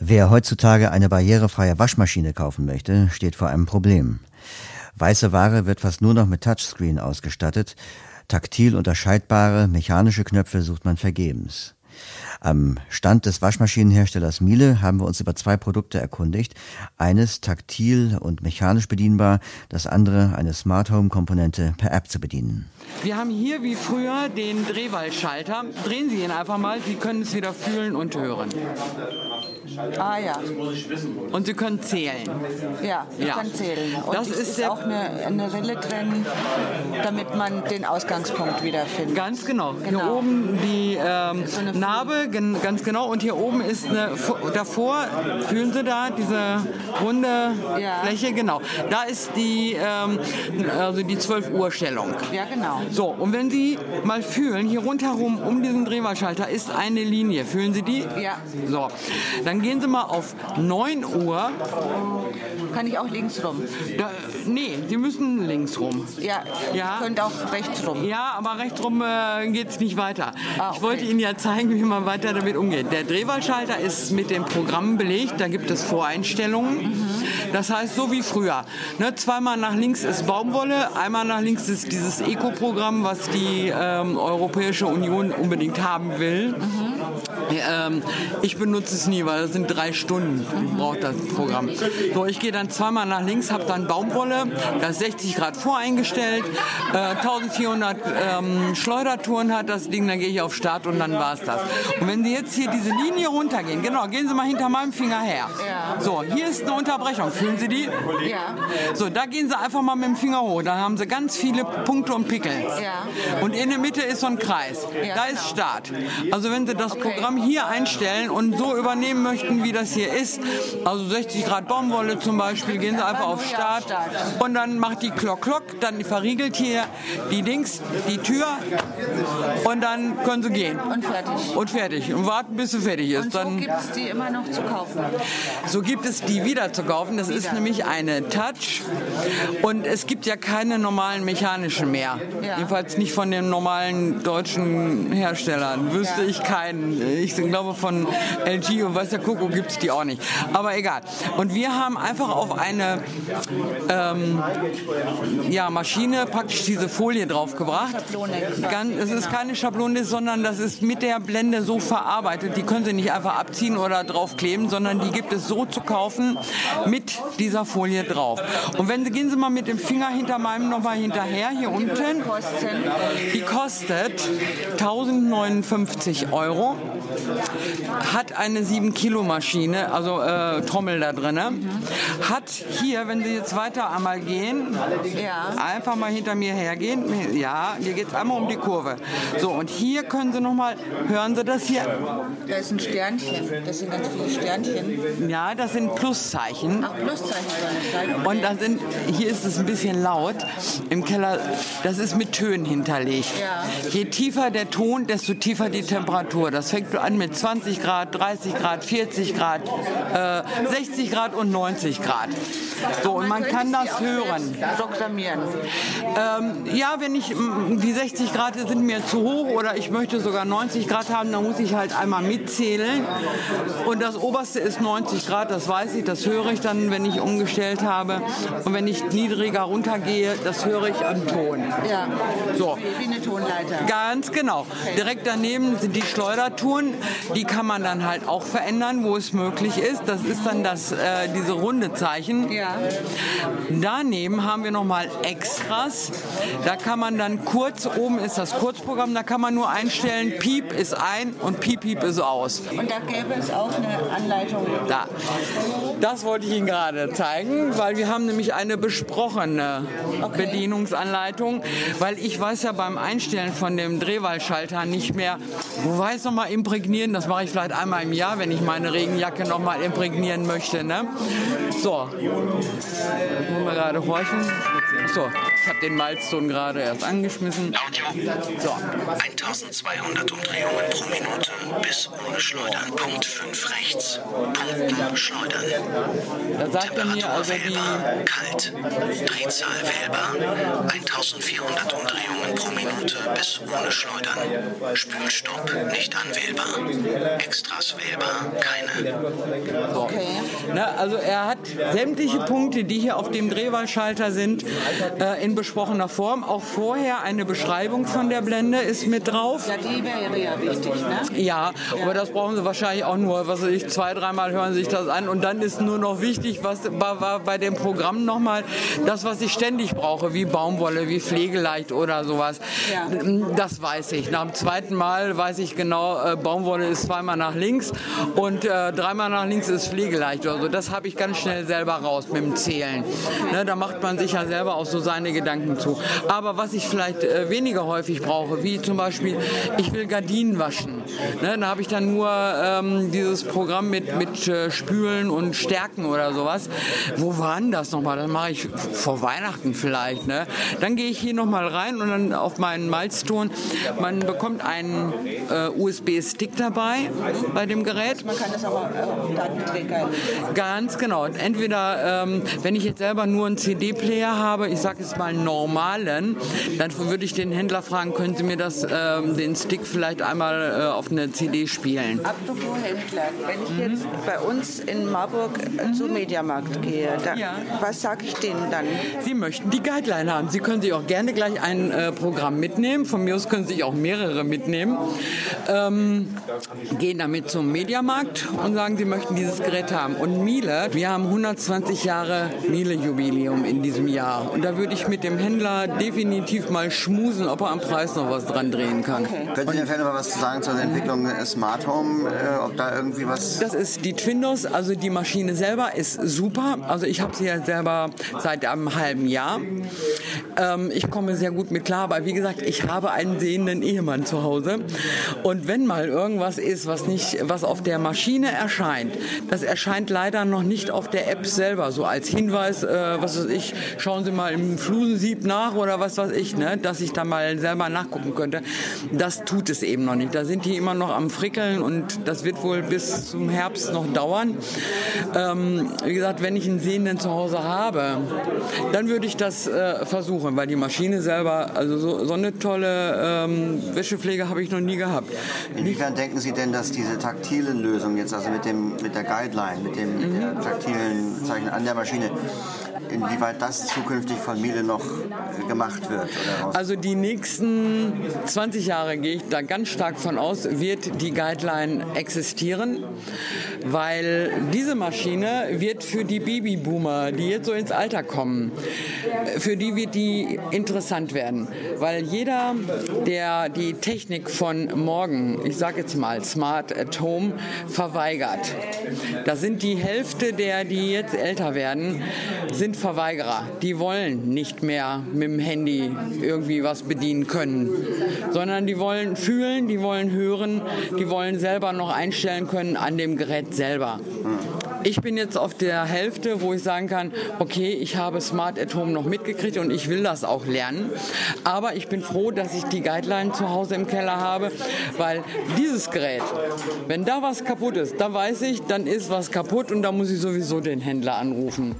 Wer heutzutage eine barrierefreie Waschmaschine kaufen möchte, steht vor einem Problem. Weiße Ware wird fast nur noch mit Touchscreen ausgestattet. Taktil unterscheidbare mechanische Knöpfe sucht man vergebens. Am Stand des Waschmaschinenherstellers Miele haben wir uns über zwei Produkte erkundigt. Eines taktil und mechanisch bedienbar, das andere eine Smart Home Komponente per App zu bedienen. Wir haben hier wie früher den Drehwallschalter. Drehen Sie ihn einfach mal, Sie können es wieder fühlen und hören. Ah ja, Und Sie können zählen. ja, ich Ja. kann zählen. Und Das ist ist auch eine, eine Rille drin, damit man den Ausgangspunkt wiederfindet. Ganz genau. Hier Genau. oben die ähm, So Narbe, gen ganz genau. Und hier oben ist eine, vo- davor, fühlen Sie da diese runde Ja. Fläche? Genau. Da ist die, ähm, also die 12 Uhr Stellung. Ja, genau. So, und wenn Sie mal fühlen, hier rundherum um diesen Drehwahlschalter ist eine Linie. Fühlen Sie die? Ja. So, dann gehen Sie mal auf 9 Uhr. Kann ich auch links rum? Da, nee, Sie müssen links rum. Ja, Ja. ihr könnt auch rechts rum. Ja, aber rechts rum äh, geht es nicht weiter. Ah, Ich wollte okay. Ihnen ja zeigen, wie man weiter damit umgeht. Der Drehwahlschalter ist mit dem Programm belegt, da gibt es Voreinstellungen. Das heißt, so wie früher. Ne, zweimal nach links ist Baumwolle, einmal nach links ist dieses Eco-Programm, was die ähm, Europäische Union unbedingt haben will. Ähm, ich benutze es nie, weil das sind drei Stunden, braucht das Programm. So, ich gehe dann zweimal nach links, habe dann Baumwolle, das ist 60 Grad voreingestellt, äh, 1400 ähm, Schleudertouren hat das Ding, dann gehe ich auf Start und dann war's das. Und wenn Sie jetzt hier diese Linie runtergehen, genau, gehen Sie mal hinter meinem Finger her. Ja. So, hier ist eine Unterbrechung, fühlen Sie die? Ja. So, da gehen Sie einfach mal mit dem Finger hoch, da haben Sie ganz viele Punkte und Pickel. Ja. Und in der Mitte ist so ein Kreis, da genau. ist Start. Also wenn Sie das Programm hier einstellen und so übernehmen möchten, wie das hier ist, also 60 Grad Baumwolle zum Beispiel, gehen Sie einfach auf Start, und dann macht die Klock Klock, dann verriegelt hier die Dings, die Tür und dann können Sie gehen. Und fertig. Und fertig. Und warten, bis sie fertig ist. Und so dann gibt es die immer noch zu kaufen. so gibt es die wieder zu kaufen. Das ist nämlich eine Touch. Und es gibt ja keine normalen mechanischen mehr. Ja. Jedenfalls nicht von den normalen deutschen Herstellern. Wüsste Ja. ich keinen. Ich glaube von LG und weiß der Kuckuck gibt es die auch nicht. Aber egal. Und wir haben einfach auf eine ähm, ja, Maschine praktisch diese Folie draufgebracht. Ganz, es ist keine Schablone, sondern das ist mit der Blende so verarbeitet. Die können Sie nicht einfach abziehen oder draufkleben, sondern die gibt es so zu kaufen mit dieser Folie drauf. Und wenn Sie gehen Sie mal mit dem Finger hinter meinem nochmal hinterher hier unten. Die kostet 1059 Euro, hat eine 7 Kilo Maschine, also äh, Trommel da drin. Hat hier, wenn Sie jetzt weiter einmal gehen, Ja. einfach mal hinter mir hergehen. Ja, hier geht es einmal um die Kurve. So, und hier können Sie nochmal, hören Sie das hier? Da ist ein Sternchen. Das sind ganz viele Sternchen. Ja, das sind Pluszeichen. Ach, Pluszeichen soll es sein. Und da sind, hier ist es ein bisschen laut im Keller, das ist mit Tönen hinterlegt. Ja. Je tiefer der Ton, desto tiefer die Temperatur. Das fängt an mit 20 Grad, 30 Grad, 40 Grad, äh, 60 Grad und 90 Grad. So, und man kann das hören. selbst Programmieren. Ähm, ja, wenn ich, die 60 Grad sind mir zu hoch oder ich möchte sogar 90 Grad haben, dann muss ich halt einmal mitzählen. Und das oberste ist 90 Grad, das weiß ich, das höre ich dann, wenn ich umgestellt habe. Und wenn ich niedriger runtergehe, das höre ich am Ton. Ja. So. Wie, eine Tonleiter. Ganz genau. Direkt daneben sind die Schleudertouren. Die kann man dann halt auch verändern, wo es möglich ist. Das ist dann das, äh, diese runde Zeichen. Ja. Daneben haben wir nochmal Extras. Da kann man dann kurz, oben ist das Kurzprogramm, da kann man nur einstellen, Piep ist ein und Piep Piep ist aus. Und da gäbe es auch eine Anleitung. Da. Das wollte ich Ihnen gerade zeigen, weil wir haben nämlich eine besprochene Okay. Bedienungsanleitung, weil ich weiß ja beim Einstellen von dem Drehwahlschalter nicht mehr, wo weiß noch mal imprägnieren, das mache ich vielleicht einmal im Jahr, wenn ich meine Regenjacke noch mal imprägnieren möchte. Ne? So, wollen wir gerade horchen. So, ich habe den Milestone gerade erst angeschmissen. Audio. So, 1200 Umdrehungen pro Minute bis ohne Schleudern. Punkt 5 rechts. Punkten schleudern. Da sagt er mir also wählbar, kalt. Drehzahl wählbar. 1400 Umdrehungen pro Minute bis ohne Schleudern. Spülstopp nicht anwählbar. Extras wählbar, keine. Okay. Ne, also er hat sämtliche Punkte, die hier auf dem Drehwahlschalter sind, äh, in besprochener Form. Auch vorher eine Beschreibung von der Blende ist mit drauf. Ja, die wäre ja wichtig, ne? Ja, aber das brauchen Sie wahrscheinlich auch nur, was weiß ich, zwei, dreimal hören Sie sich das an und dann ist nur noch wichtig, was war, war bei dem Programm nochmal, das, was ich ständig brauche, wie Baumwolle, wie Pflegeleicht oder sowas. Ja. Das weiß ich. Nach dem zweiten Mal weiß ich genau, äh, Baumwolle ist zweimal nach links und äh, dreimal nach links ist Pflegeleicht oder so. Das habe ich ganz schnell selber raus mit dem Zählen. Ne, da macht man sich ja selber auch so seine Gedanken zu. Aber was ich vielleicht äh, weniger häufig brauche, wie zum Beispiel, ich will Gardinen waschen. Ne, da habe ich dann nur ähm, dieses Programm mit, mit äh, Spülen und Stärken oder sowas. Wo war denn das nochmal? Das mache ich vor Weihnachten vielleicht. Ne? Dann gehe ich hier nochmal rein und dann auf meinen Milestone. Man bekommt einen äh, USB-Stick dabei bei dem Gerät. Man kann das auch auf Datenträger. Ganz genau. Entweder, ähm, wenn ich jetzt selber nur einen CD-Player habe, ich sage jetzt mal einen normalen, dann würde ich den Händler fragen, können Sie mir das, ähm, den Stick vielleicht einmal äh, auf eine CD spielen? Apropos Händler, wenn ich jetzt bei uns in Marburg äh, zum Mediamarkt gehe, da, Ja. was sage ich denen dann? Sie möchten die Guideline haben. Sie können sich auch gerne gleich ein äh, Programm mitnehmen. Von mir aus können Sie sich auch mehrere mitnehmen. Ähm, gehen damit zum Mediamarkt und sagen, Sie möchten dieses Gerät haben. Und Miele, wir haben 120 Jahre Miele-Jubiläum in diesem Jahr. Und da würde ich mit dem Händler definitiv mal schmusen, ob er am Preis noch was dran drehen kann. Können Sie denn vielleicht noch mal was zu sagen zur Entwicklung äh, Smart Home? Äh, ob da irgendwie was. Das ist die Twindos, also die Maschine selber ist super. Also ich habe sie ja selber seit einem halben Jahr. Ähm, ich komme sehr gut mit klar, aber wie gesagt, ich habe einen sehenden Ehemann zu Hause. Und wenn mal irgendwas ist, was nicht, was auf der Maschine erscheint, das erscheint leider noch nicht auf der App selber, so als Hinweis, äh, was weiß ich, schauen Sie mal im Flusensieb nach oder was weiß ich, ne, dass ich da mal selber nachgucken könnte. Das tut es eben noch nicht. Da sind die immer noch am Frickeln und das wird wohl bis zum Herbst noch dauern. Ähm, wie gesagt, wenn ich einen Sehenden zu Hause habe, dann würde ich das äh, versuchen, weil die Maschine selber, also so, so eine tolle ähm, Wäschepflege habe ich noch nie gehabt. Inwiefern denken Sie denn, dass diese taktilen Lösungen jetzt, also mit, dem, mit der Guideline, mit dem mit der taktilen Zeichen an der Maschine, inwieweit das zukünftig von Miele noch äh, gemacht wird? Also die nächsten 20 Jahre gehe ich da ganz stark von aus, wird die Guideline existieren, weil diese Maschine wird für die Babyboomer, die jetzt so ins Alter kommen, für die wird die interessant werden, weil jeder, der die Technik von morgen, ich sage jetzt mal Smart at Home, verweigert. Da sind die Hälfte der, die jetzt älter werden, sind Verweigerer. Die wollen nicht mehr mit dem Handy irgendwie was bedienen können, sondern die wollen fühlen, die wollen hören, die wollen selber noch einstellen können an dem Gerät selber. Ich bin jetzt auf der Hälfte, wo ich sagen kann, okay, ich habe Smart at Home noch mitgekriegt und ich will das auch lernen. Aber ich bin froh, dass ich die Guideline zu Hause im Keller habe, weil dieses Gerät, wenn da was kaputt ist, da weiß ich, dann ist was kaputt und da muss ich sowieso den Händler anrufen.